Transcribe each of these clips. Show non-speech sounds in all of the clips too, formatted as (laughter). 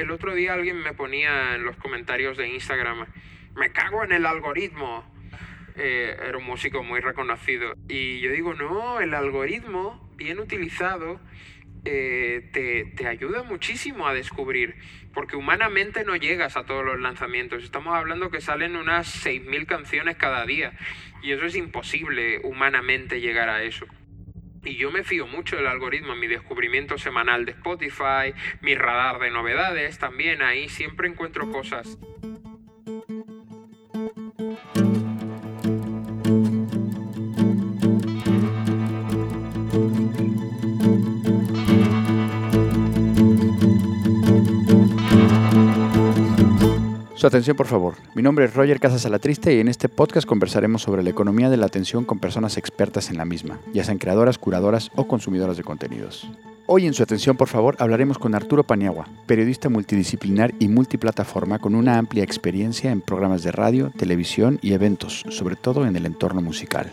el otro día alguien me ponía en los comentarios de Instagram, me cago en el algoritmo. Eh, era un músico muy reconocido. Y yo digo, no, el algoritmo, bien utilizado, eh, te, te, ayuda muchísimo a descubrir, porque humanamente no llegas a todos los lanzamientos. Estamos hablando que salen unas 6.000 canciones cada día, y eso es imposible humanamente llegar a eso. Y yo me fío mucho del algoritmo en mi descubrimiento semanal de Spotify, mi radar de novedades, también ahí siempre encuentro cosas. Su atención, por favor. Mi nombre es Roger Casas Alatriste y en este podcast conversaremos sobre la economía de la atención con personas expertas en la misma, ya sean creadoras, curadoras o consumidoras de contenidos. Hoy en su atención, por favor, hablaremos con Arturo Paniagua, periodista multidisciplinar y multiplataforma con una amplia experiencia en programas de radio, televisión y eventos, sobre todo en el entorno musical.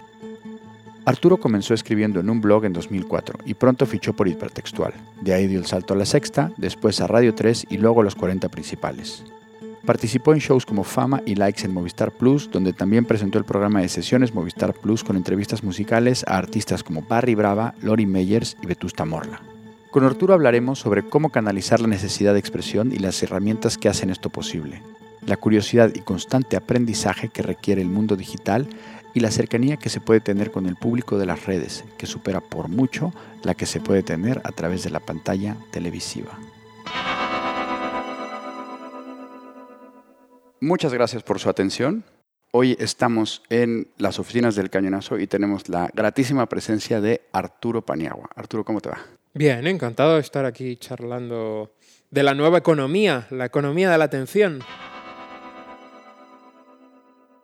Arturo comenzó escribiendo en un blog en 2004 y pronto fichó por Hipertextual. De ahí dio el salto a La Sexta, después a Radio 3 y luego a los 40 principales. Participó en shows como Fama y Likes en Movistar Plus, donde también presentó el programa de sesiones Movistar Plus con entrevistas musicales a artistas como Barry Brava, Lori Meyers y Vetusta Morla. Con Arturo hablaremos sobre cómo canalizar la necesidad de expresión y las herramientas que hacen esto posible, la curiosidad y constante aprendizaje que requiere el mundo digital y la cercanía que se puede tener con el público de las redes, que supera por mucho la que se puede tener a través de la pantalla televisiva. Muchas gracias por su atención. Hoy estamos en las oficinas del Cañonazo y tenemos la gratísima presencia de Arturo Paniagua. Arturo, ¿cómo te va? Bien, encantado de estar aquí charlando de la nueva economía, la economía de la atención.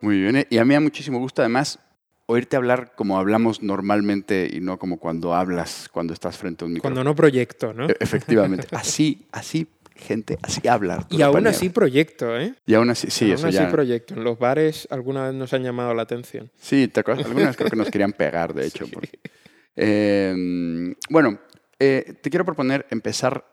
Muy bien, ¿eh? y a mí da muchísimo gusto además oírte hablar como hablamos normalmente y no como cuando hablas cuando estás frente a un micrófono. Cuando no proyecto, ¿no? E-, efectivamente, así, así gente así hablar. Y aún así proyecto, ¿eh? Y aún así, sí, aún así proyecto. En los bares alguna vez nos han llamado la atención. Sí, ¿te acuerdas? Algunas creo que nos querían pegar, de (laughs) hecho. Em, bueno, eh, te quiero proponer empezar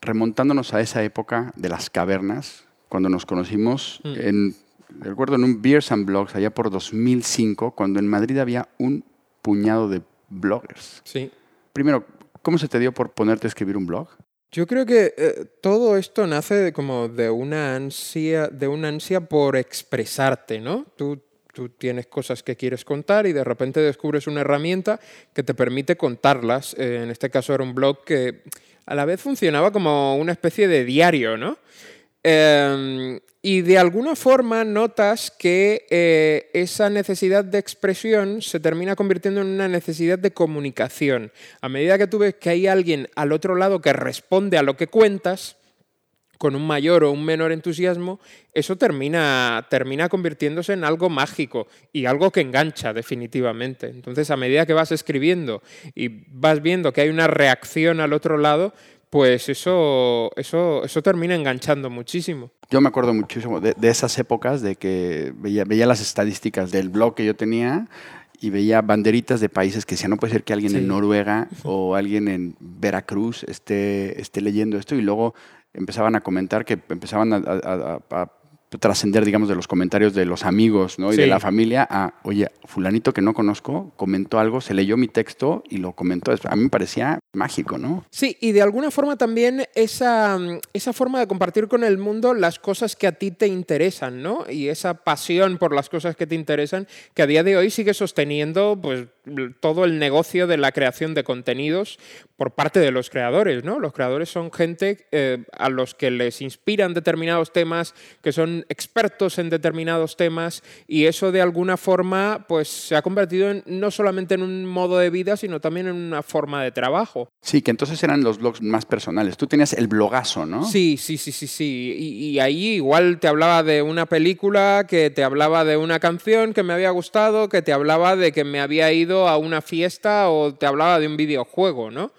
remontándonos a esa época de las cavernas, cuando nos conocimos mm. en, recuerdo, en un Beers and Blogs, allá por 2005, cuando en Madrid había un puñado de bloggers. Sí. Primero, ¿cómo se te dio por ponerte a escribir un blog? Yo creo que eh, todo esto nace como de una ansia, de una ansia por expresarte, ¿no? Tú, tú tienes cosas que quieres contar y de repente descubres una herramienta que te permite contarlas. Eh, en este caso era un blog que a la vez funcionaba como una especie de diario, ¿no? Em, y de alguna forma notas que eh, esa necesidad de expresión se termina convirtiendo en una necesidad de comunicación. A medida que tú ves que hay alguien al otro lado que responde a lo que cuentas, con un mayor o un menor entusiasmo, eso termina, termina convirtiéndose en algo mágico y algo que engancha definitivamente. Entonces, a medida que vas escribiendo y vas viendo que hay una reacción al otro lado, pues eso, eso, eso termina enganchando muchísimo. Yo me acuerdo muchísimo de, esas épocas de que veía, veía, las estadísticas del blog que yo tenía y veía banderitas de países que decían, no puede ser que alguien en Noruega (laughs) o alguien en Veracruz esté, esté leyendo esto y luego empezaban a comentar que empezaban a trascender, digamos, de los comentarios de los amigos ¿no? y de la familia a, oye, fulanito que no conozco comentó algo, se leyó mi texto y lo comentó. A mí me parecía mágico, ¿no? Sí, y de alguna forma también esa, esa forma de compartir con el mundo las cosas que a ti te interesan, ¿no? Y esa pasión por las cosas que te interesan, que a día de hoy sigue sosteniendo pues, todo el negocio de la creación de contenidos por parte de los creadores, ¿no? Los creadores son gente eh, a los que les inspiran determinados temas, que son expertos en determinados temas y eso de alguna forma pues se ha convertido en, no solamente en un modo de vida, sino también en una forma de trabajo. Sí, que entonces eran los blogs más personales. Tú tenías el blogazo, ¿no? Sí, sí, sí, sí, sí. Y, y ahí igual te hablaba de una película, que te hablaba de una canción que me había gustado, que te hablaba de que me había ido a una fiesta o te hablaba de un videojuego, ¿no?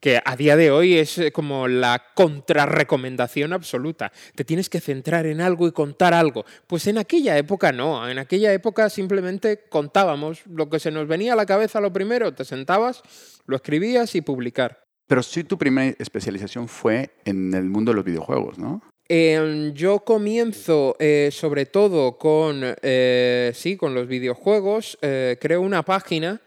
Que a día de hoy es eh, como la contrarrecomendación absoluta. Te tienes que centrar en algo y contar algo. Pues en aquella época no, en aquella época simplemente contábamos lo que se nos venía a la cabeza lo primero, te sentabas, lo escribías y publicar. Pero sí tu primera especialización fue en el mundo de los videojuegos, ¿no? Eh, yo comienzo eh, sobre todo con, eh, sí, con los videojuegos. Creo una página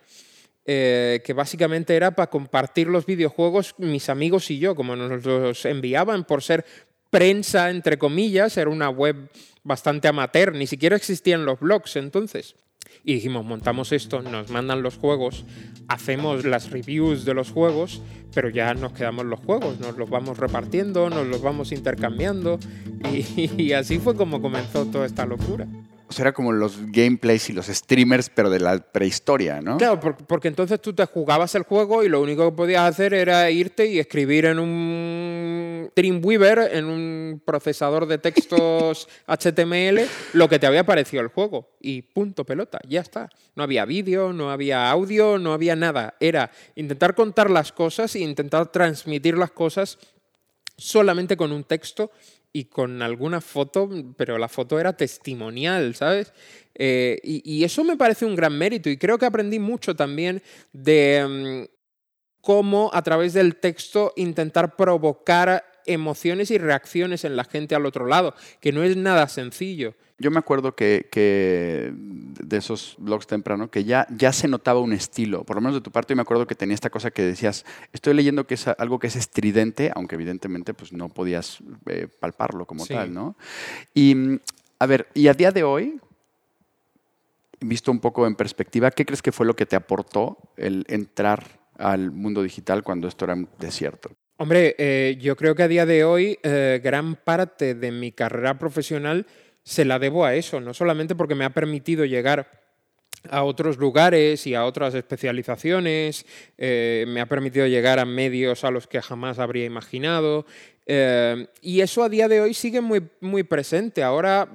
eh, que básicamente era para compartir los videojuegos mis amigos y yo, como nos los enviaban por ser prensa, entre comillas, era una web bastante amateur, ni siquiera existían los blogs entonces. Y dijimos, montamos esto, nos mandan los juegos, hacemos las reviews de los juegos, pero ya nos quedamos los juegos, nos los vamos repartiendo, nos los vamos intercambiando y, (laughs) y así fue como comenzó toda esta locura. O sea, era como los gameplays y los streamers, pero de la prehistoria, ¿no? Claro, por- porque entonces tú te jugabas el juego y lo único que podías hacer era irte y escribir en un Dreamweaver, en un procesador de textos (laughs) HTML, lo que te había parecido el juego. Y punto pelota, ya está. No había vídeo, no había audio, no había nada. Era intentar contar las cosas e intentar transmitir las cosas solamente con un texto y con alguna foto, pero la foto era testimonial, ¿sabes? Eh, y, y eso me parece un gran mérito y creo que aprendí mucho también de mm, cómo a través del texto intentar provocar emociones y reacciones en la gente al otro lado, que no es nada sencillo. Yo me acuerdo que, que de esos blogs temprano, que ya, ya se notaba un estilo, por lo menos de tu parte, yo me acuerdo que tenía esta cosa que decías, estoy leyendo que es algo que es estridente, aunque evidentemente pues, no podías eh, palparlo como Sí. tal, ¿no? Y, a ver, y a día de hoy, visto un poco en perspectiva, ¿qué crees que fue lo que te aportó el entrar al mundo digital cuando esto era un desierto? Hombre, eh, yo creo que a día de hoy eh, gran parte de mi carrera profesional se la debo a eso, no solamente porque me ha permitido llegar a otros lugares y a otras especializaciones, eh, me ha permitido llegar a medios a los que jamás habría imaginado. y eso a día de hoy sigue muy, muy presente. Ahora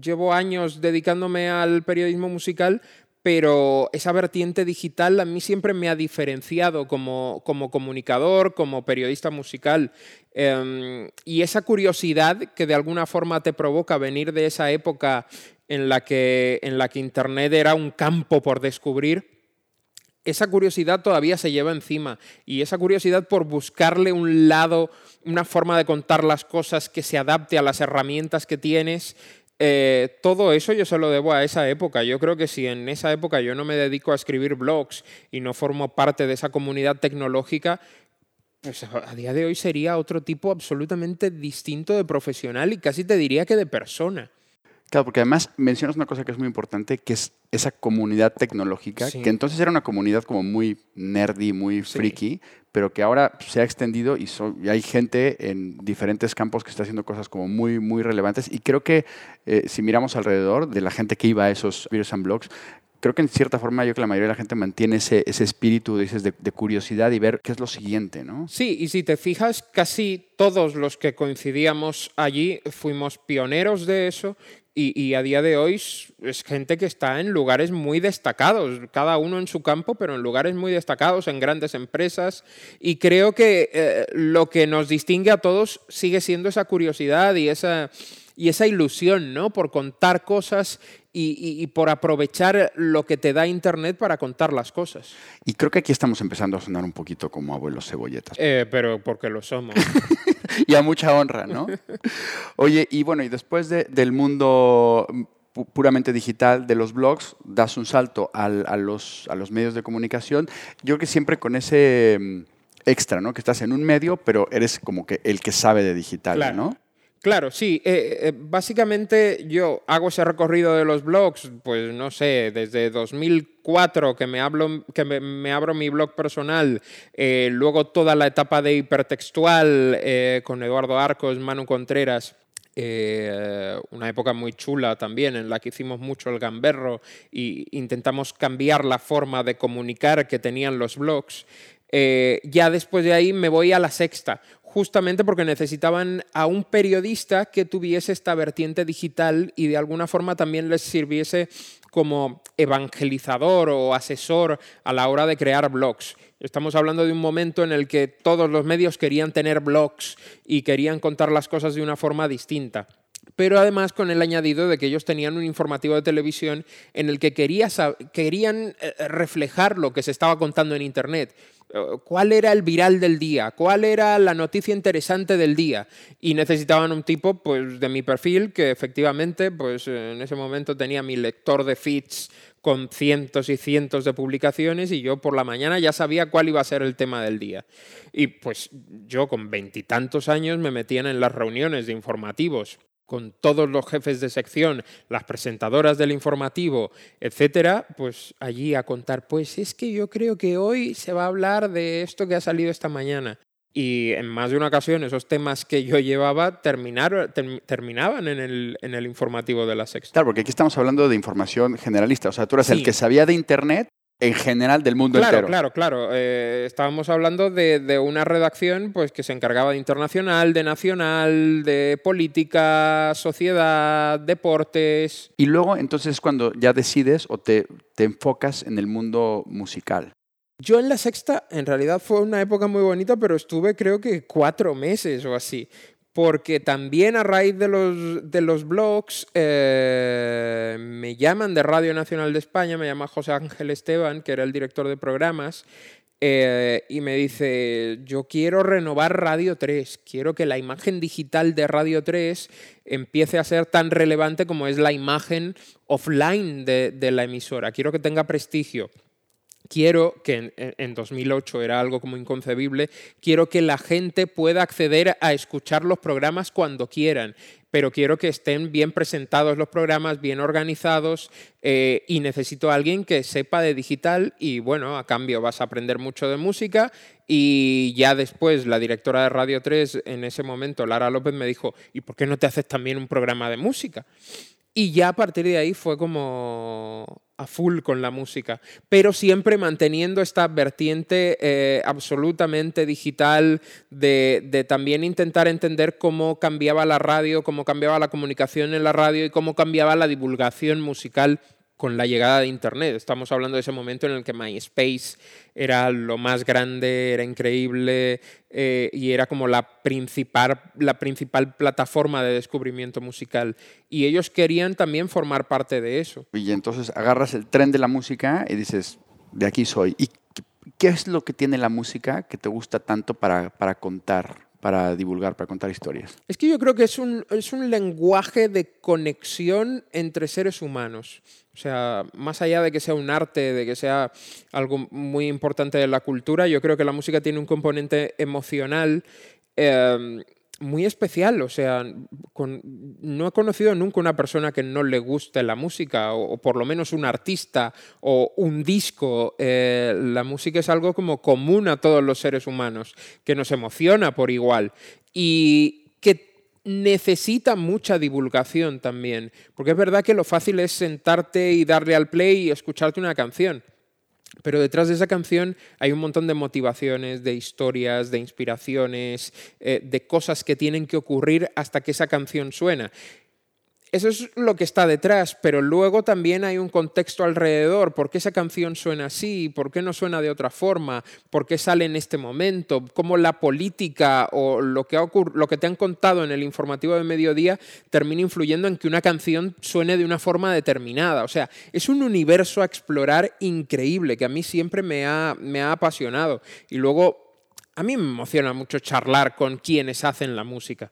llevo años dedicándome al periodismo musical, pero esa vertiente digital a mí siempre me ha diferenciado como, como comunicador, como periodista musical. Eh, y esa curiosidad que de alguna forma te provoca venir de esa época en la que, en la que Internet era un campo por descubrir, esa curiosidad todavía se lleva encima y esa curiosidad por buscarle un lado, una forma de contar las cosas que se adapte a las herramientas que tienes, eh, todo eso yo se lo debo a esa época. Yo creo que si en esa época yo no me dedico a escribir blogs y no formo parte de esa comunidad tecnológica, pues a día de hoy sería otro tipo absolutamente distinto de profesional y casi te diría que de persona. Claro, porque además mencionas una cosa que es muy importante, que es esa comunidad tecnológica, Sí. que entonces era una comunidad como muy nerdy, muy Sí. friki, pero que ahora se ha extendido y, so- y hay gente en diferentes campos que está haciendo cosas como muy, muy relevantes. Y creo que eh, si miramos alrededor de la gente que iba a esos videos and blogs, creo que en cierta forma yo creo que la mayoría de la gente mantiene ese, ese espíritu, dices, de, de curiosidad y ver qué es lo siguiente, ¿no? Sí, y si te fijas, casi todos los que coincidíamos allí fuimos pioneros de eso y, y a día de hoy es, gente que está en lugares muy destacados, cada uno en su campo, pero en lugares muy destacados, en grandes empresas. Y creo que eh, lo que nos distingue a todos sigue siendo esa curiosidad y esa, y esa ilusión, ¿no? Por contar cosas y, y- y por aprovechar lo que te da Internet para contar las cosas. Y creo que aquí estamos empezando a sonar un poquito como abuelos cebolletas. Eh, pero porque lo somos. (laughs) (laughs) y a mucha honra, ¿no? (laughs) Oye, y bueno, y después de- del mundo pu- puramente digital de los blogs, das un salto al- a, los, a los medios de comunicación. Yo creo que siempre con ese mm, extra, ¿no? Que estás en un medio, pero eres como que el que sabe de digital, Claro. ¿no? Claro, sí. eh, eh, básicamente yo hago ese recorrido de los blogs, pues no sé, desde 2004 que me, que me, abro mi blog personal, eh, luego toda la etapa de hipertextual con Eduardo Arcos, Manu Contreras. una época muy chula también en la que hicimos mucho el gamberro y intentamos cambiar la forma de comunicar que tenían los blogs. Ya después de ahí me voy a la sexta, justamente porque necesitaban a un periodista que tuviese esta vertiente digital y de alguna forma también les sirviese como evangelizador o asesor a la hora de crear blogs. Estamos hablando de un momento en el que todos los medios querían tener blogs y querían contar las cosas de una forma distinta pero además con el añadido de que ellos tenían un informativo de televisión en el que querían eh, reflejar lo que se estaba contando en Internet. Cuál era el viral del día, cuál era la noticia interesante del día. Y necesitaban un tipo pues, de mi perfil que efectivamente pues, en ese momento tenía mi lector de feeds con cientos y cientos de publicaciones y yo por la mañana ya sabía cuál iba a ser el tema del día. Y pues yo con veintitantos años me metían en las reuniones de informativos con todos los jefes de sección, las presentadoras del informativo, etcétera, pues allí a contar, pues es que yo creo que hoy se va a hablar de esto que ha salido esta mañana. Y en más de una ocasión esos temas que yo llevaba terminaron, terminaban en el, en el informativo de la sexta. Claro, porque aquí estamos hablando de información generalista. O sea, tú eras el que sabía de Internet en general del mundo entero. Claro, claro, claro. Eh, estábamos hablando de, una redacción pues, que se encargaba de internacional, de nacional, de política, sociedad, deportes. Y luego, entonces, cuando ya decides o te, te enfocas en el mundo musical. Yo en la sexta, en realidad fue una época muy bonita, pero estuve creo que cuatro meses o así porque también a raíz de los, de los blogs eh, me llaman de Radio Nacional de España, me llama José Ángel Esteban, que era el director de programas, eh, y me dice, yo quiero renovar Radio 3, quiero que la imagen digital de Radio 3 empiece a ser tan relevante como es la imagen offline de, de la emisora, quiero que tenga prestigio quiero que en, 2008 era algo como inconcebible, quiero que la gente pueda acceder a escuchar los programas cuando quieran, pero quiero que estén bien presentados los programas, bien organizados eh, y necesito a alguien que sepa de digital y bueno, a cambio vas a aprender mucho de música y ya después la directora de Radio 3 en ese momento, Lara López, me dijo, ¿y por qué no te haces también un programa de música? Y ya a partir de ahí fue como a full con la música, pero siempre manteniendo esta vertiente eh, absolutamente digital de, de, también intentar entender cómo cambiaba la radio, cómo cambiaba la comunicación en la radio y cómo cambiaba la divulgación musical con la llegada de Internet. Estamos hablando de ese momento en el que MySpace era lo más grande, era increíble eh, y era como la principal, la principal plataforma de descubrimiento musical. Y ellos querían también formar parte de eso. Y entonces agarras el tren de la música y dices, de aquí soy. ¿Y qué es lo que tiene la música que te gusta tanto para, para contar? Para divulgar, para contar historias? Es que yo creo que es un, es un lenguaje de conexión entre seres humanos. O sea, más allá de que sea un arte, de que sea algo muy importante de la cultura, yo creo que la música tiene un componente emocional eh, muy especial. O sea, no he conocido nunca una persona que no le guste la música, o, por lo menos un artista o un disco. Eh, la música es algo como común a todos los seres humanos, que nos emociona por igual. Y que necesita mucha divulgación también, porque es verdad que lo fácil es sentarte y darle al play y escucharte una canción. Pero detrás de esa canción hay un montón de motivaciones, de historias, de inspiraciones, eh, de cosas que tienen que ocurrir hasta que esa canción suena. Eso es lo que está detrás, pero luego también hay un contexto alrededor. ¿Por qué esa canción suena así? ¿Por qué no suena de otra forma? ¿Por qué sale en este momento? ¿Cómo la política o lo que, ha lo que te han contado en el informativo de mediodía termina influyendo en que una canción suene de una forma determinada? O sea, es un universo a explorar increíble que a mí siempre me ha, me ha apasionado. Y luego, a mí me emociona mucho charlar con quienes hacen la música.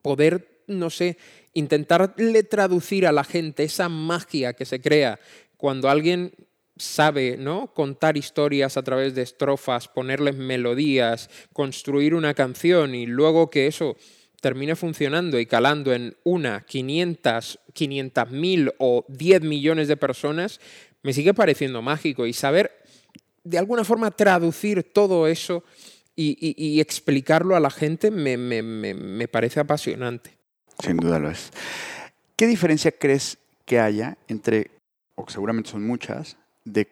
Poder, no sé, intentarle traducir a la gente esa magia que se crea cuando alguien sabe ¿no? contar historias a través de estrofas, ponerles melodías, construir una canción y luego que eso termine funcionando y calando en una, 500, 500 mil o 10 millones de personas, me sigue pareciendo mágico y saber de alguna forma traducir todo eso y, explicarlo a la gente me parece apasionante. Sin duda lo es. ¿Qué diferencia crees que haya entre, o seguramente son muchas, de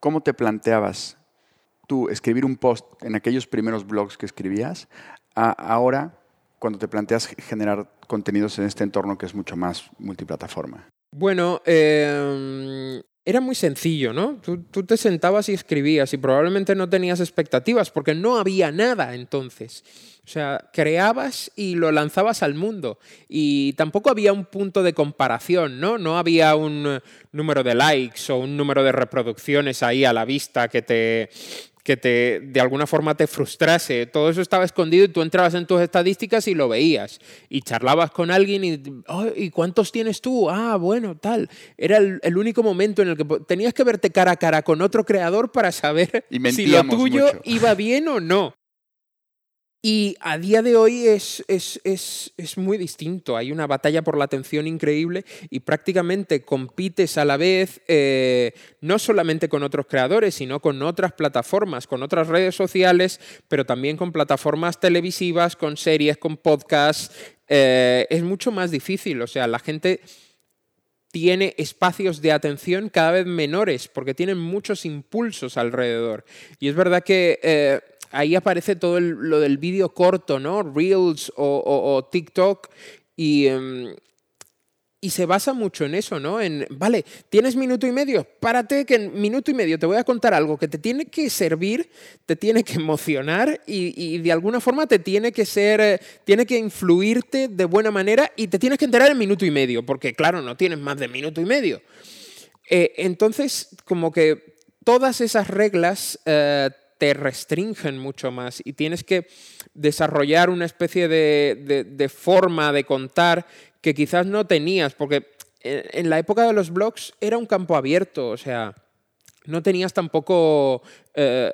cómo te planteabas tú escribir un post en aquellos primeros blogs que escribías a ahora cuando te planteas generar contenidos en este entorno que es mucho más multiplataforma? Bueno, eh, era muy sencillo, ¿no? Tú, te sentabas y escribías y probablemente no tenías expectativas porque no había nada entonces. O sea, creabas y lo lanzabas al mundo. Y tampoco había un punto de comparación, ¿no? No había un número de likes o un número de reproducciones ahí a la vista que te, que te, de alguna forma te frustrase. Todo eso estaba escondido y tú entrabas en tus estadísticas y lo veías. Y charlabas con alguien y, ¿y cuántos tienes tú? Ah, bueno, tal. Era el, único momento en el que tenías que verte cara a cara con otro creador para saber si lo tuyo iba bien o no. Y a día de hoy es, es, es, es, muy distinto. Hay una batalla por la atención increíble y prácticamente compites a la vez eh, no solamente con otros creadores, sino con otras plataformas, con otras redes sociales, pero también con plataformas televisivas, con series, con podcasts. Eh, es mucho más difícil. O sea, la gente tiene espacios de atención cada vez menores porque tienen muchos impulsos alrededor. Y es verdad que... Eh, ahí aparece todo lo del vídeo corto, ¿no? Reels o, TikTok. Y, em, y se basa mucho en eso, ¿no? En, vale, tienes minuto y medio, párate que en minuto y medio te voy a contar algo que te tiene que servir, te tiene que emocionar y, de alguna forma te tiene que ser, eh, tiene que influirte de buena manera y te tienes que enterar en minuto y medio, porque claro, no tienes más de minuto y medio. Eh, entonces, como que todas esas reglas eh, te restringen mucho más y tienes que desarrollar una especie de, forma de contar que quizás no tenías, porque en la época de los blogs era un campo abierto, o sea, no tenías tampoco... Eh,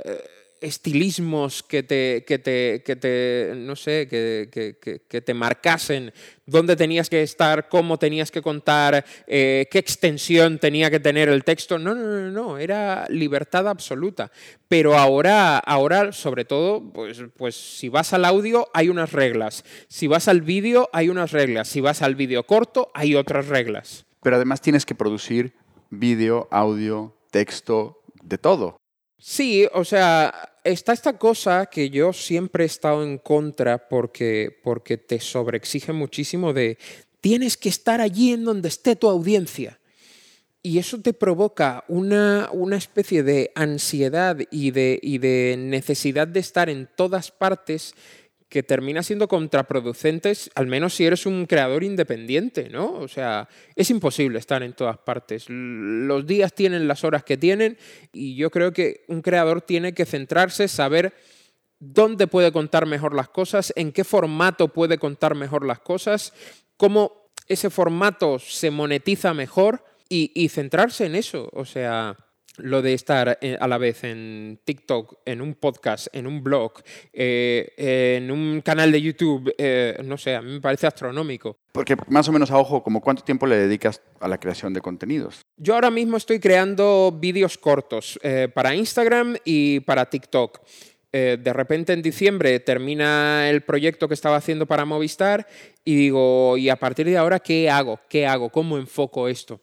estilismos que te, que te, que te no sé, que, que, te marcasen dónde tenías que estar, cómo tenías que contar, eh, qué extensión tenía que tener el texto. No, no, no, no, era libertad absoluta. Pero ahora, ahora sobre todo, pues, pues si vas al audio hay unas reglas, si vas al vídeo hay unas reglas, si vas al vídeo corto hay otras reglas. Pero además tienes que producir vídeo, audio, texto, de todo. Sí, o sea, está esta cosa que yo siempre he estado en contra porque, porque te sobreexige muchísimo de tienes que estar allí en donde esté tu audiencia. Y eso te provoca una, una especie de ansiedad y de, y de necesidad de estar en todas partes que termina siendo contraproducentes, al menos si eres un creador independiente, ¿no? O sea, es imposible estar en todas partes. Los días tienen las horas que tienen y yo creo que un creador tiene que centrarse, saber dónde puede contar mejor las cosas, en qué formato puede contar mejor las cosas, cómo ese formato se monetiza mejor y, y centrarse en eso. O sea, lo de estar eh, a la vez en TikTok, en un podcast, en un blog, eh, en un canal de YouTube, eh, no sé, a mí me parece astronómico. Porque más o menos a ojo, como cuánto tiempo le dedicas a la creación de contenidos? Yo ahora mismo estoy creando vídeos cortos para Instagram y para TikTok. de repente en diciembre termina el proyecto que estaba haciendo para Movistar y digo, ¿y a partir de ahora qué hago? ¿Qué hago? ¿Cómo enfoco esto?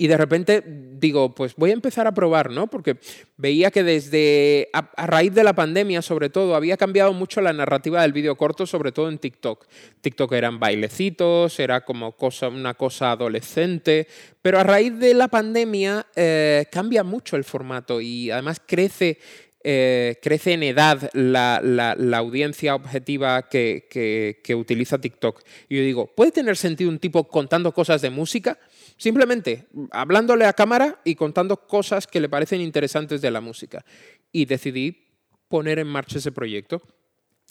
Y de repente digo, pues voy a empezar a probar, ¿no? Porque veía que desde, a, raíz de la pandemia sobre todo, había cambiado mucho la narrativa del vídeo corto, sobre todo en TikTok. TikTok eran bailecitos, era como cosa, una cosa adolescente, pero a raíz de la pandemia eh, cambia mucho el formato y además crece eh, crece en edad la, audiencia objetiva que, que, utiliza TikTok. Y yo digo, ¿puede tener sentido un tipo contando cosas de música? Simplemente hablándole a cámara y contando cosas que le parecen interesantes de la música. Y decidí poner en marcha ese proyecto.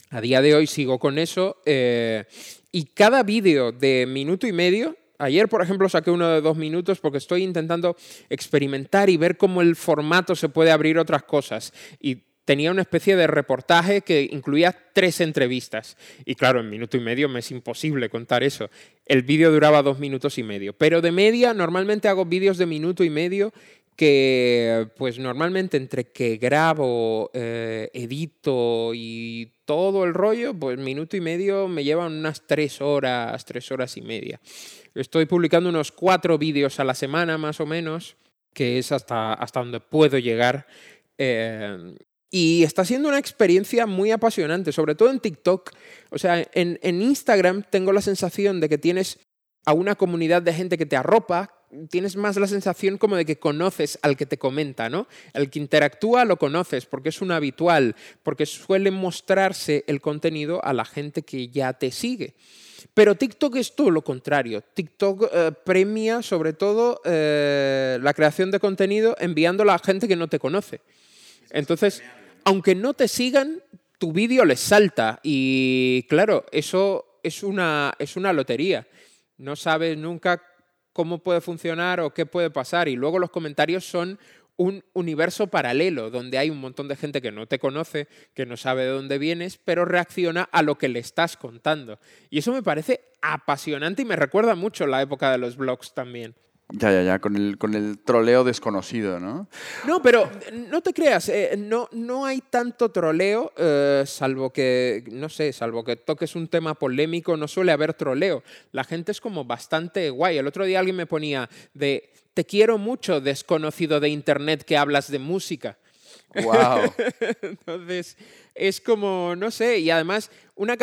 A día de hoy sigo con eso eh, y cada vídeo de minuto y medio, ayer por ejemplo saqué uno de dos minutos porque estoy intentando experimentar y ver cómo el formato se puede abrir otras cosas. Y tenía una especie de reportaje que incluía tres entrevistas. Y claro, en minuto y medio me es imposible contar eso. El vídeo duraba dos minutos y medio. Pero de media, normalmente hago vídeos de minuto y medio que pues normalmente entre que grabo, eh, edito y todo el rollo, pues minuto y medio me llevan unas tres horas, tres horas y media. Estoy publicando unos cuatro vídeos a la semana más o menos, que es hasta, hasta donde puedo llegar. Eh, y está siendo una experiencia muy apasionante, sobre todo en TikTok. O sea, en, Instagram tengo la sensación de que tienes a una comunidad de gente que te arropa, tienes más la sensación como de que conoces al que te comenta, ¿no? El que interactúa lo conoces porque es un habitual, porque suele mostrarse el contenido a la gente que ya te sigue. Pero TikTok es todo lo contrario. TikTok eh, premia sobre todo eh, la creación de contenido enviándola a gente que no te conoce. Entonces, aunque no te sigan, tu vídeo les salta. Y claro, eso es una, es una lotería. No sabes nunca cómo puede funcionar o qué puede pasar. Y luego los comentarios son un universo paralelo donde hay un montón de gente que no te conoce, que no sabe de dónde vienes, pero reacciona a lo que le estás contando. Y eso me parece apasionante y me recuerda mucho la época de los blogs también. Ya, ya, ya, con el, con el troleo desconocido, ¿no? No, pero no te creas, eh, no, no hay tanto troleo, eh, salvo que, no sé, salvo que toques un tema polémico, no suele haber troleo. La gente es como bastante guay. El otro día alguien me ponía de, te quiero mucho, desconocido de Internet que hablas de música. Wow. (laughs) Entonces, es como, no sé, y además, una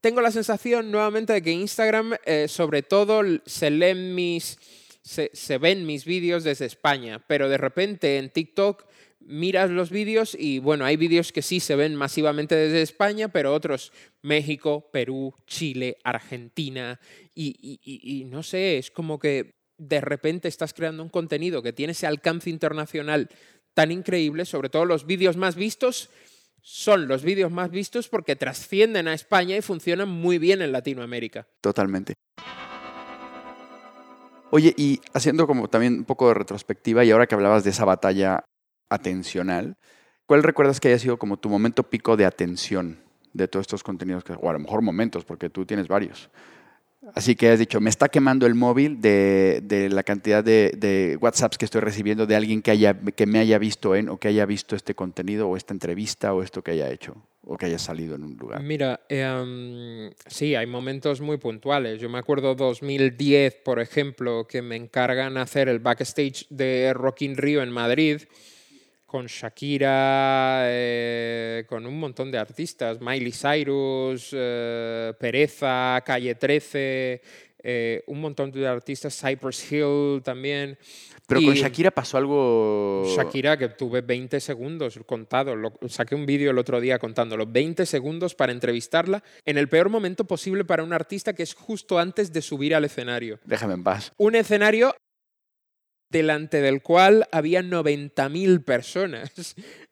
tengo la sensación nuevamente de que Instagram, eh, sobre todo, se leen mis se, ven mis vídeos desde España, pero de repente en TikTok miras los vídeos y bueno, hay vídeos que sí se ven masivamente desde España, pero otros México, Perú, Chile, Argentina y, no sé, es como que de repente estás creando un contenido que tiene ese alcance internacional tan increíble, sobre todo los vídeos más vistos son los vídeos más vistos porque trascienden a España y funcionan muy bien en Latinoamérica. Totalmente. Oye, y haciendo como también un poco de retrospectiva, y ahora que hablabas de esa batalla atencional, ¿cuál recuerdas que haya sido como tu momento pico de atención de todos estos contenidos? O a lo mejor momentos, porque tú tienes varios. Así que has dicho, me está quemando el móvil de, la cantidad de, WhatsApps que estoy recibiendo de alguien que, haya, que me haya visto en o que haya visto este contenido o esta entrevista o esto que haya hecho o que haya salido en un lugar. Mira, em, sí, hay momentos muy puntuales. Yo me acuerdo 2010, por ejemplo, que me encargan hacer el backstage de Rock in Rio en Madrid con Shakira, eh, con un montón de artistas, Miley Cyrus, eh, Pereza, Calle 13, eh, un montón de artistas, Cypress Hill también. Pero con Shakira pasó algo... Shakira, que tuve 20 segundos contado, saqué un vídeo el otro día contándolo, 20 segundos para entrevistarla en el peor momento posible para un artista que es justo antes de subir al escenario. Déjame en paz. Un escenario delante del cual había 90.000 personas.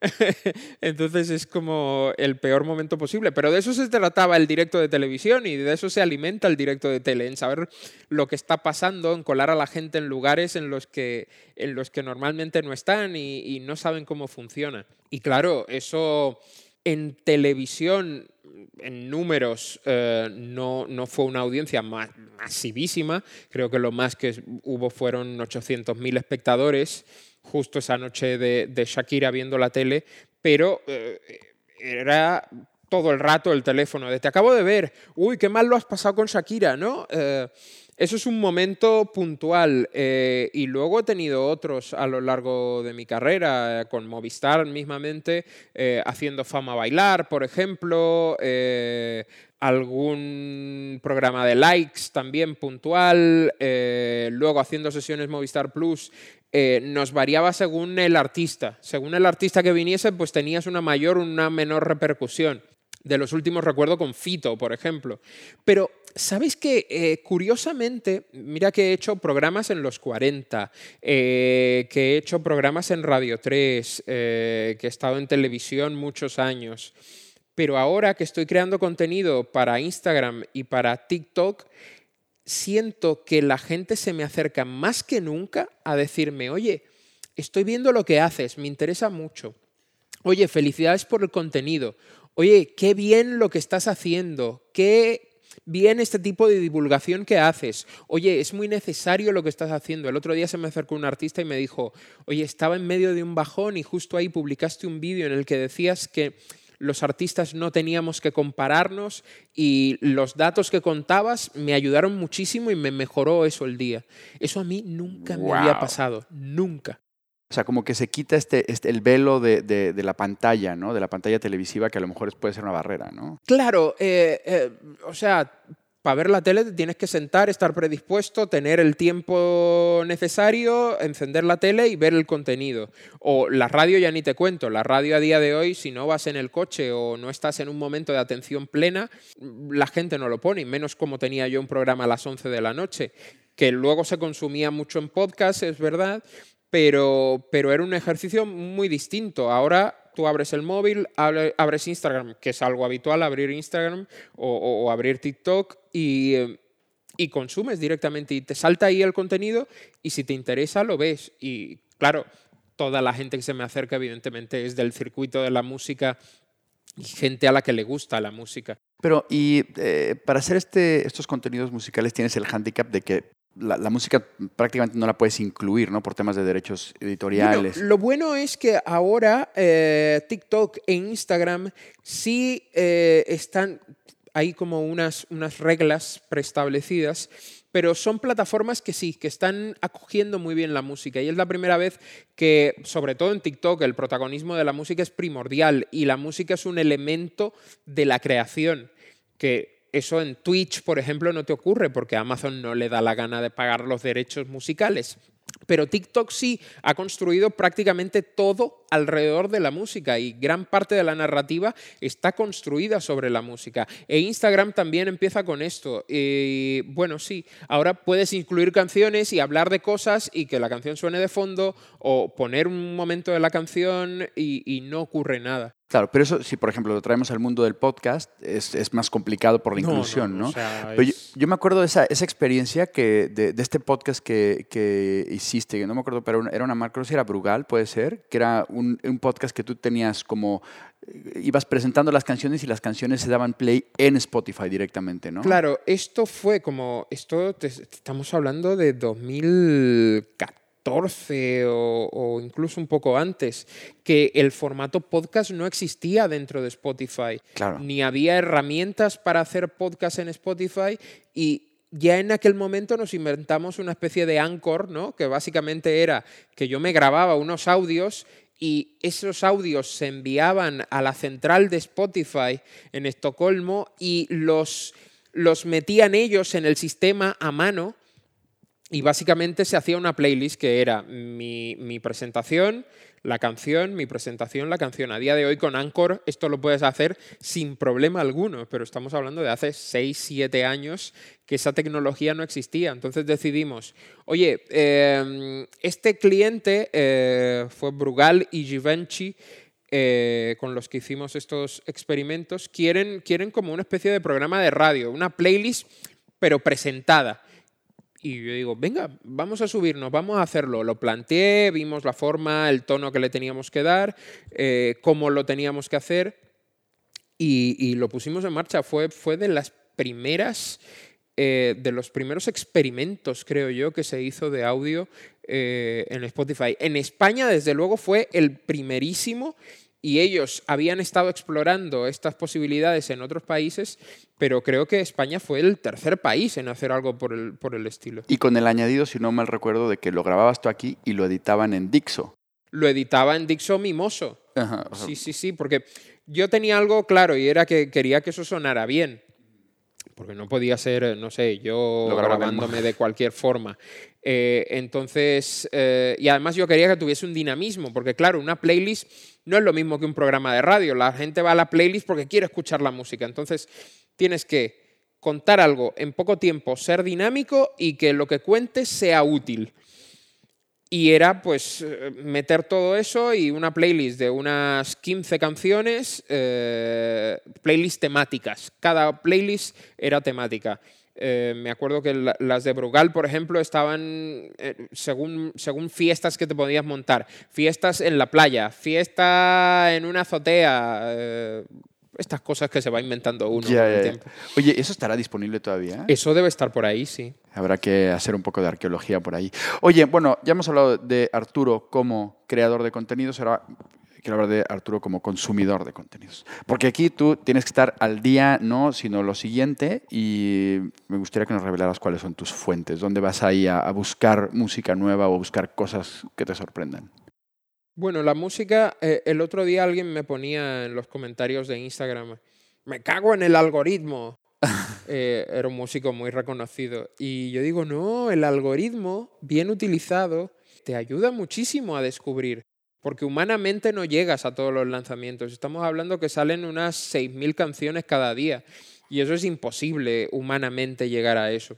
(laughs) Entonces es como el peor momento posible. Pero de eso se trataba el directo de televisión y de eso se alimenta el directo de tele, en saber lo que está pasando, en colar a la gente en lugares en los que, en los que normalmente no están y, y no saben cómo funciona. Y claro, eso en televisión en números eh, no, no, fue una audiencia masivísima, creo que lo más que hubo fueron 800.000 espectadores justo esa noche de, Shakira viendo la tele, pero eh, era todo el rato el teléfono de te acabo de ver, uy, qué mal lo has pasado con Shakira, ¿no? Eh, eso es un momento puntual eh, y luego he tenido otros a lo largo de mi carrera, eh, con Movistar mismamente, eh, haciendo fama bailar, por ejemplo, algún programa de likes también puntual, luego haciendo sesiones Movistar Plus. nos variaba según el artista. Según el artista que viniese, pues tenías una mayor o una menor repercusión. De los últimos recuerdo con Fito, por ejemplo. Pero ¿Sabéis que eh, curiosamente, mira que he hecho programas en los 40, eh, que he hecho programas en Radio 3, eh, que he estado en televisión muchos años, pero ahora que estoy creando contenido para Instagram y para TikTok, siento que la gente se me acerca más que nunca a decirme, oye, estoy viendo lo que haces, me interesa mucho. Oye, felicidades por el contenido. Oye, qué bien lo que estás haciendo. Qué bien este tipo de divulgación que haces. Oye, es muy necesario lo que estás haciendo. El otro día se me acercó un artista y me dijo, oye, estaba en medio de un bajón y justo ahí publicaste un vídeo en el que decías que los artistas no teníamos que compararnos y los datos que contabas me ayudaron muchísimo y me mejoró eso el día. Eso a mí nunca me había pasado, nunca. O sea, como que se quita este, este el velo de, la pantalla, ¿no? De la pantalla televisiva, que a lo mejor puede ser una barrera, ¿no? Claro, eh, eh, o sea, para ver la tele te tienes que sentar, estar predispuesto, tener el tiempo necesario, encender la tele y ver el contenido. O la radio ya ni te cuento, la radio a día de hoy, si no vas en el coche o no estás en un momento de atención plena, la gente no lo pone, menos como tenía yo un programa a las 11 de la noche, que luego se consumía mucho en podcast, es verdad, pero, pero era un ejercicio muy distinto. Ahora tú abres el móvil, abres Instagram, que es algo habitual, abrir Instagram o, abrir TikTok y, y, consumes directamente y te salta ahí el contenido y si te interesa lo ves. Y claro, toda la gente que se me acerca evidentemente es del circuito de la música y gente a la que le gusta la música. Pero, y eh, para hacer este, estos contenidos musicales tienes el handicap de que la, música prácticamente no la puedes incluir, ¿no? Por temas de derechos editoriales. lo bueno es que ahora eh, TikTok e Instagram sí eh, están, hay como unas, unas reglas preestablecidas, pero son plataformas que sí, que están acogiendo muy bien la música. Y es la primera vez que, sobre todo en TikTok, el protagonismo de la música es primordial y la música es un elemento de la creación que eso en Twitch, por ejemplo, no te ocurre porque Amazon no le da la gana de pagar los derechos musicales. Pero TikTok sí ha construido prácticamente todo alrededor de la música y gran parte de la narrativa está construida sobre la música. E Instagram también empieza con esto. Y bueno, sí, ahora puedes incluir canciones y hablar de cosas y que la canción suene de fondo o poner un momento de la canción y no ocurre nada. Claro, pero eso, si por ejemplo lo traemos al mundo del podcast, es, más complicado por la inclusión, ¿no? yo, me acuerdo de esa, experiencia que, de, este podcast que, hiciste, que no me acuerdo, pero era una marca, si era Brugal, puede ser, que era un, podcast que tú tenías como, eh, ibas presentando las canciones y las canciones se daban play en Spotify directamente, ¿no? Claro, esto fue como, esto estamos hablando de 2014 o, incluso un poco antes, que el formato podcast no existía dentro de Spotify. Ni había herramientas para hacer podcast en Spotify y ya en aquel momento nos inventamos una especie de anchor, ¿no? Que básicamente era que yo me grababa unos audios y esos audios se enviaban a la central de Spotify en Estocolmo y los, los metían ellos en el sistema a mano y básicamente se hacía una playlist que era mi, presentación, la canción, mi presentación, la canción. A día de hoy con Anchor esto lo puedes hacer sin problema alguno, pero estamos hablando de hace 6, 7 años que esa tecnología no existía. Entonces decidimos, oye, em, este cliente eh, fue Brugal y Givenchy, eh, con los que hicimos estos experimentos, quieren, quieren como una especie de programa de radio, una playlist, pero presentada. Y yo digo, venga, vamos a subirnos, vamos a hacerlo. Lo planteé, vimos la forma, el tono que le teníamos que dar, eh, cómo lo teníamos que hacer y, lo pusimos en marcha. Fue, fue de las primeras, eh, de los primeros experimentos, creo yo, que se hizo de audio eh, en Spotify. En España, desde luego, fue el primerísimo y ellos habían estado explorando estas posibilidades en otros países, pero creo que España fue el tercer país en hacer algo por el, por el estilo. Y con el añadido, si no mal recuerdo, de que lo grababas tú aquí y lo editaban en Dixo. Lo editaba en Dixo Mimoso. Sí, sí, sí, porque yo tenía algo claro y era que quería que eso sonara bien porque no podía ser, no sé, yo grabándome de cualquier forma. Eh, entonces, eh, y además yo quería que tuviese un dinamismo, porque claro, una playlist no es lo mismo que un programa de radio. La gente va a la playlist porque quiere escuchar la música. Entonces, tienes que contar algo en poco tiempo, ser dinámico y que lo que cuentes sea útil. Y era pues eh, meter todo eso y una playlist de unas 15 canciones, eh, playlists temáticas. Cada playlist era temática. Eh, me acuerdo que las de Brugal, por ejemplo, estaban según, según fiestas que te podías montar. Fiestas en la playa, fiesta en una azotea, estas cosas que se va inventando uno con el tiempo. Oye, ¿eso estará disponible todavía? Eso debe estar por ahí, sí. Habrá que hacer un poco de arqueología por ahí. Oye, bueno, ya hemos hablado de Arturo como creador de contenidos, ahora quiero hablar de Arturo como consumidor de contenidos. Porque aquí tú tienes que estar al día, no, sino lo siguiente, y me gustaría que nos revelaras cuáles son tus fuentes, dónde vas ahí a, a buscar música nueva o buscar cosas que te sorprendan. Bueno, la música, eh, el otro día alguien me ponía en los comentarios de Instagram, me cago en el algoritmo. (laughs) Eh, era un músico muy reconocido. Y yo digo, no, el algoritmo, bien utilizado, te ayuda muchísimo a descubrir, porque humanamente no llegas a todos los lanzamientos. Estamos hablando que salen unas 6.000 canciones cada día, y eso es imposible humanamente llegar a eso.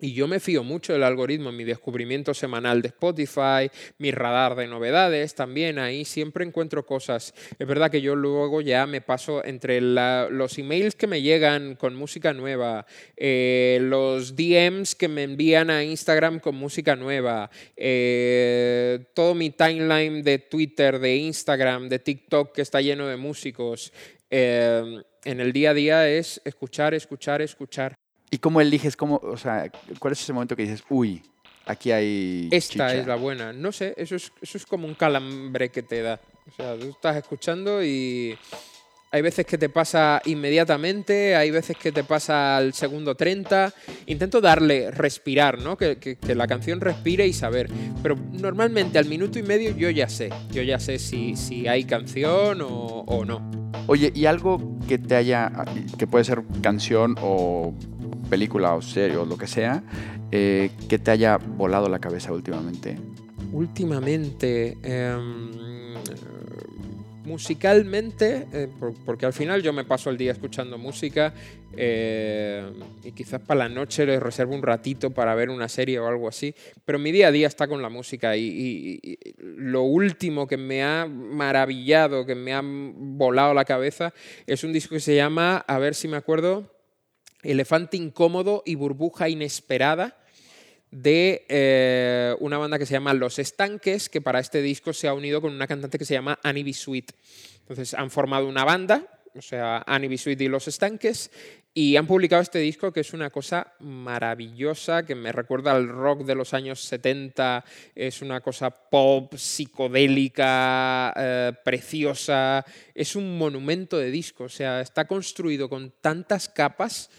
Y yo me fío mucho del algoritmo, mi descubrimiento semanal de Spotify, mi radar de novedades, también ahí siempre encuentro cosas. Es verdad que yo luego ya me paso entre los emails que me llegan con música nueva, eh, los DMs que me envían a Instagram con música nueva, eh, todo mi timeline de Twitter, de Instagram, de TikTok que está lleno de músicos. Eh, en el día a día es escuchar, escuchar, escuchar. ¿Y cómo eliges, cómo, o sea, cuál es ese momento que dices, uy, aquí hay. Esta es la buena. No sé, eso es, eso es como un calambre que te da. O sea, tú estás escuchando y hay veces que te pasa inmediatamente, hay veces que te pasa al segundo 30. Intento darle respirar, ¿no? Que, que, la canción respire y saber. Pero normalmente al minuto y medio yo ya sé. Yo ya sé si, si hay canción o, o no. Oye, ¿y algo que te haya, que puede ser canción o película o serie o lo que sea, eh, que te haya volado la cabeza últimamente? Últimamente, em, musicalmente, eh, porque al final yo me paso el día escuchando música eh, y quizás para la noche les reservo un ratito para ver una serie o algo así, pero mi día a día está con la música y, lo último que me ha maravillado, que me ha volado la cabeza, es un disco que se llama, a ver si me acuerdo, Elefante incómodo y burbuja inesperada de eh, una banda que se llama Los Estanques, que para este disco se ha unido con una cantante que se llama Annie B. Sweet. Entonces han formado una banda, o sea, Annie B. Sweet y Los Estanques, y han publicado este disco que es una cosa maravillosa, que me recuerda al rock de los años 70, es una cosa pop, psicodélica, eh, preciosa, es un monumento de disco, o sea, está construido con tantas capas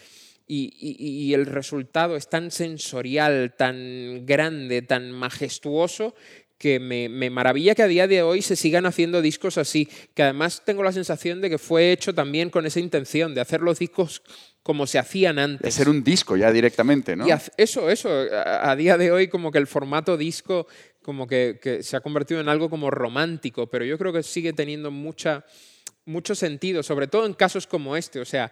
y, el resultado es tan sensorial, tan grande, tan majestuoso, que me, maravilla que a día de hoy se sigan haciendo discos así, que además tengo la sensación de que fue hecho también con esa intención de hacer los discos como se hacían antes. De ser un disco ya directamente, ¿no? Y eso, eso, a, día de hoy como que el formato disco como que, que, se ha convertido en algo como romántico, pero yo creo que sigue teniendo mucha, mucho sentido, sobre todo en casos como este, o sea,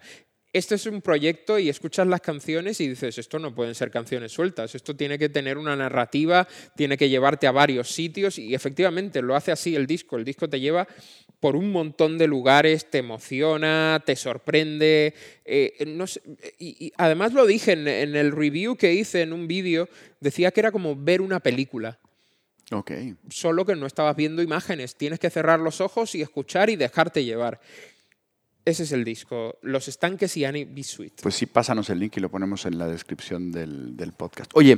este es un proyecto y escuchas las canciones y dices, esto no pueden ser canciones sueltas, esto tiene que tener una narrativa, tiene que llevarte a varios sitios y efectivamente lo hace así el disco, el disco te lleva por un montón de lugares, te emociona, te sorprende. Eh, y, además lo dije en, el review que hice en un vídeo, decía que era como ver una película. Okay. Solo que no estabas viendo imágenes, tienes que cerrar los ojos y escuchar y dejarte llevar. Ese es el disco, Los Estanques y Annie B. Sweet. Pues sí, pásanos el link y lo ponemos en la descripción del, podcast. Oye,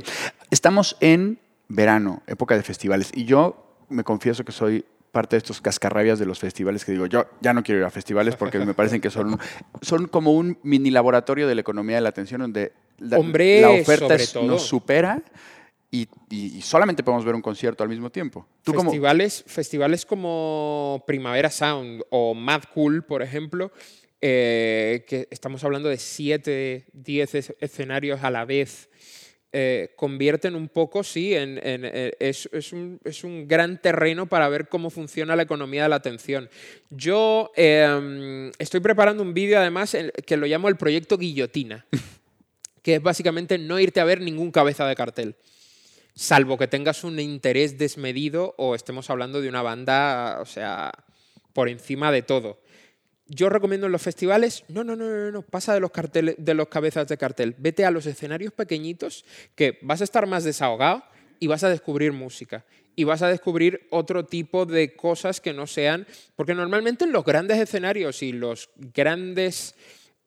estamos en verano, época de festivales, y yo me confieso que soy parte de estos cascarrabias de los festivales que digo, yo ya no quiero ir a festivales porque me parecen que son, son como un mini laboratorio de la economía de la atención donde la, la oferta nos supera y, solamente podemos ver un concierto al mismo tiempo. festivales, como... festivales como Primavera Sound o Mad Cool, por ejemplo, eh, que estamos hablando de 7, 10 escenarios a la vez, eh, convierten un poco, sí, en, eh, es, un, es, un, gran terreno para ver cómo funciona la economía de la atención. Yo em, estoy preparando un vídeo, además, que lo llamo el proyecto Guillotina, (laughs) que es básicamente no irte a ver ningún cabeza de cartel salvo que tengas un interés desmedido o estemos hablando de una banda, o sea, por encima de todo. Yo recomiendo en los festivales, no, no, no, no, no, pasa de los carteles, de los cabezas de cartel, vete a los escenarios pequeñitos que vas a estar más desahogado y vas a descubrir música y vas a descubrir otro tipo de cosas que no sean, porque normalmente en los grandes escenarios y los grandes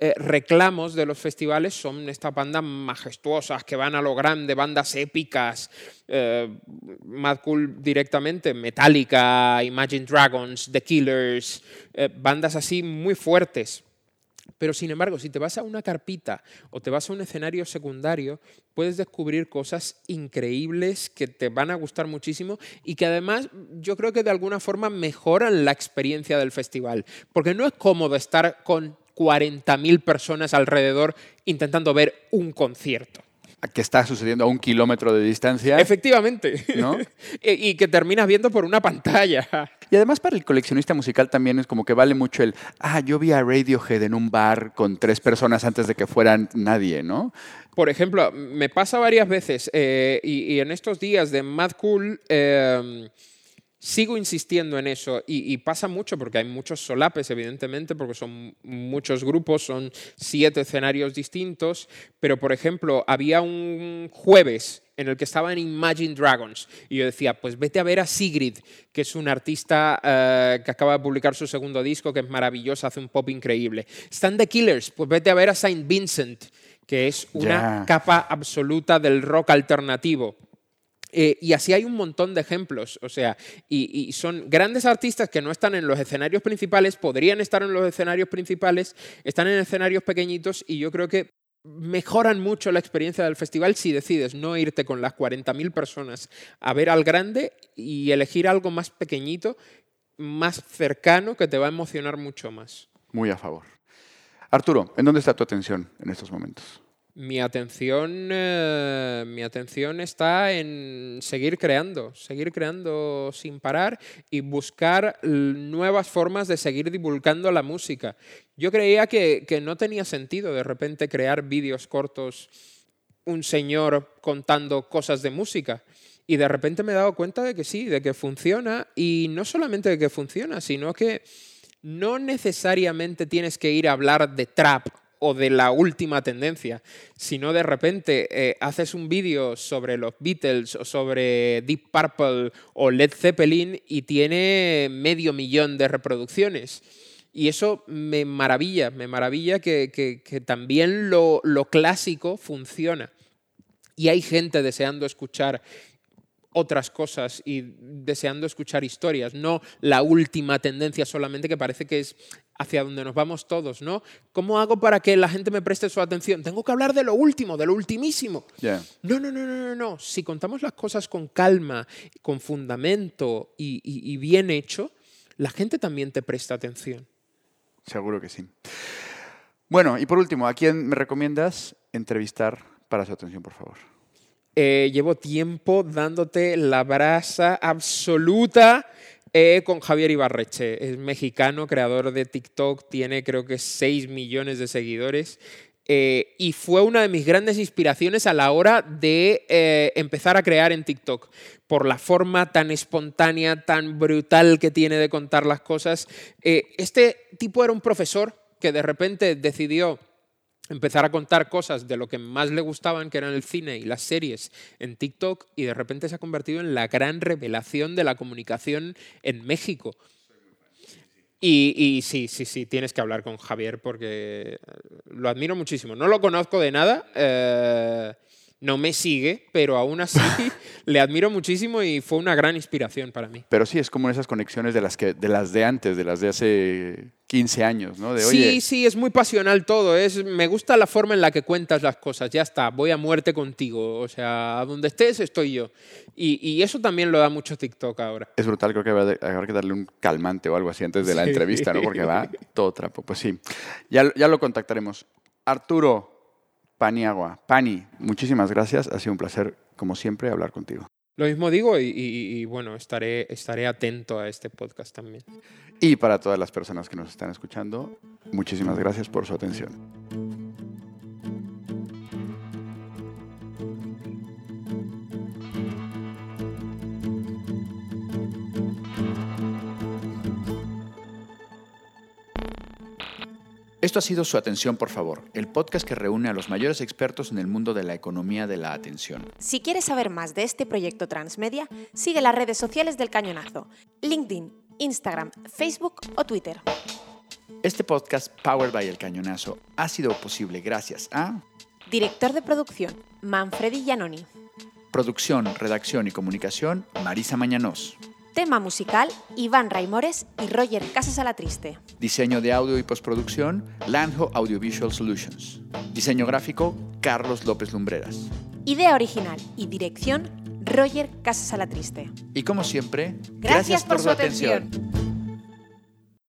eh, reclamos de los festivales son estas bandas majestuosas que van a lo grande, bandas épicas, eh, Cool directamente, Metallica, Imagine Dragons, The Killers, eh, bandas así muy fuertes. Pero sin embargo, si te vas a una carpita o te vas a un escenario secundario, puedes descubrir cosas increíbles que te van a gustar muchísimo y que además yo creo que de alguna forma mejoran la experiencia del festival. Porque no es cómodo estar con 40.000 personas alrededor intentando ver un concierto. que está sucediendo a un kilómetro de distancia. Efectivamente. ¿No? (laughs) y que terminas viendo por una pantalla. Y además para el coleccionista musical también es como que vale mucho el, ah, yo vi a Radiohead en un bar con tres personas antes de que fueran nadie, ¿no? Por ejemplo, me pasa varias veces eh, y, en estos días de Mad Cool... Eh, sigo insistiendo en eso y, pasa mucho porque hay muchos solapes, evidentemente, porque son muchos grupos, son siete escenarios distintos, pero por ejemplo, había un jueves en el que estaban Imagine Dragons y yo decía, pues vete a ver a Sigrid, que es un artista eh, que acaba de publicar su segundo disco, que es maravilloso, hace un pop increíble. Están The Killers, pues vete a ver a Saint Vincent, que es una capa absoluta del rock alternativo. Eh, y así hay un montón de ejemplos, o sea, y, son grandes artistas que no están en los escenarios principales, podrían estar en los escenarios principales, están en escenarios pequeñitos y yo creo que mejoran mucho la experiencia del festival si decides no irte con las 40.000 personas a ver al grande y elegir algo más pequeñito, más cercano, que te va a emocionar mucho más. Muy a favor. Arturo, ¿en dónde está tu atención en estos momentos? Mi atención, eh, mi atención está en seguir creando, seguir creando sin parar y buscar nuevas formas de seguir divulgando la música. Yo creía que, que no tenía sentido de repente crear vídeos cortos, un señor contando cosas de música. Y de repente me he dado cuenta de que sí, de que funciona. Y no solamente de que funciona, sino que no necesariamente tienes que ir a hablar de trap o de la última tendencia, sino de repente eh, haces un vídeo sobre los Beatles o sobre Deep Purple o Led Zeppelin y tiene medio millón de reproducciones. Y eso me maravilla, me maravilla que, también lo, lo clásico funciona. Y hay gente deseando escuchar otras cosas y deseando escuchar historias, no la última tendencia solamente que parece que es hacia donde nos vamos todos, ¿no? ¿Cómo hago para que la gente me preste su atención? Tengo que hablar de lo último, de lo ultimísimo. No, no, no, no, no, no. Si contamos las cosas con calma, con fundamento y bien hecho, la gente también te presta atención. Seguro que sí. Bueno, y por último, ¿a quién me recomiendas entrevistar para su atención, por favor? Eh, llevo tiempo dándote la brasa absoluta eh, con Javier Ibarreche. Es mexicano, creador de TikTok, tiene creo que 6 millones de seguidores. Eh, y fue una de mis grandes inspiraciones a la hora de empezar a crear en TikTok, por la forma tan espontánea, tan brutal que tiene de contar las cosas. este tipo era un profesor que de repente decidió empezar a contar cosas de lo que más le gustaban, que eran el cine y las series, en TikTok, y de repente se ha convertido en la gran revelación de la comunicación en México. Y, sí, sí, sí, tienes que hablar con Javier porque lo admiro muchísimo. No lo conozco de nada. Eh, no me sigue, pero aún así (laughs) le admiro muchísimo y fue una gran inspiración para mí. Pero sí, es como esas conexiones de las, que, de las de antes, de las de hace 15 años, ¿no? sí, sí, es muy pasional todo. Es, me gusta la forma en la que cuentas las cosas. Ya está, voy a muerte contigo. O sea, a donde estés estoy yo. Y, eso también lo da mucho TikTok ahora. Es brutal, creo que habrá que darle un calmante o algo así antes de la entrevista, ¿no? Porque va todo trapo. Pues sí, ya, ya lo contactaremos. Arturo, Paniagua. Pani, muchísimas gracias. Ha sido un placer, como siempre, hablar contigo. Lo mismo digo y, bueno, estaré, estaré atento a este podcast también. Y para todas las personas que nos están escuchando, muchísimas gracias por su atención. Esto ha sido su atención, por favor, el podcast que reúne a los mayores expertos en el mundo de la economía de la atención. Si quieres saber más de este proyecto transmedia, sigue las redes sociales del Cañonazo, LinkedIn, Instagram, Facebook o Twitter. Este podcast, Powered by El Cañonazo, ha sido posible gracias a... Director de producción, Manfredi Giannoni. Producción, redacción y comunicación, Marisa Mañanos. Tema musical, Iván Raimores y Roger Casas a la Triste. Diseño de audio y postproducción, Landho Audiovisual Solutions. Diseño gráfico, Carlos López Lumbreras. Idea original y dirección, Roger Casas a la Triste. Y como siempre, gracias, por, su atención.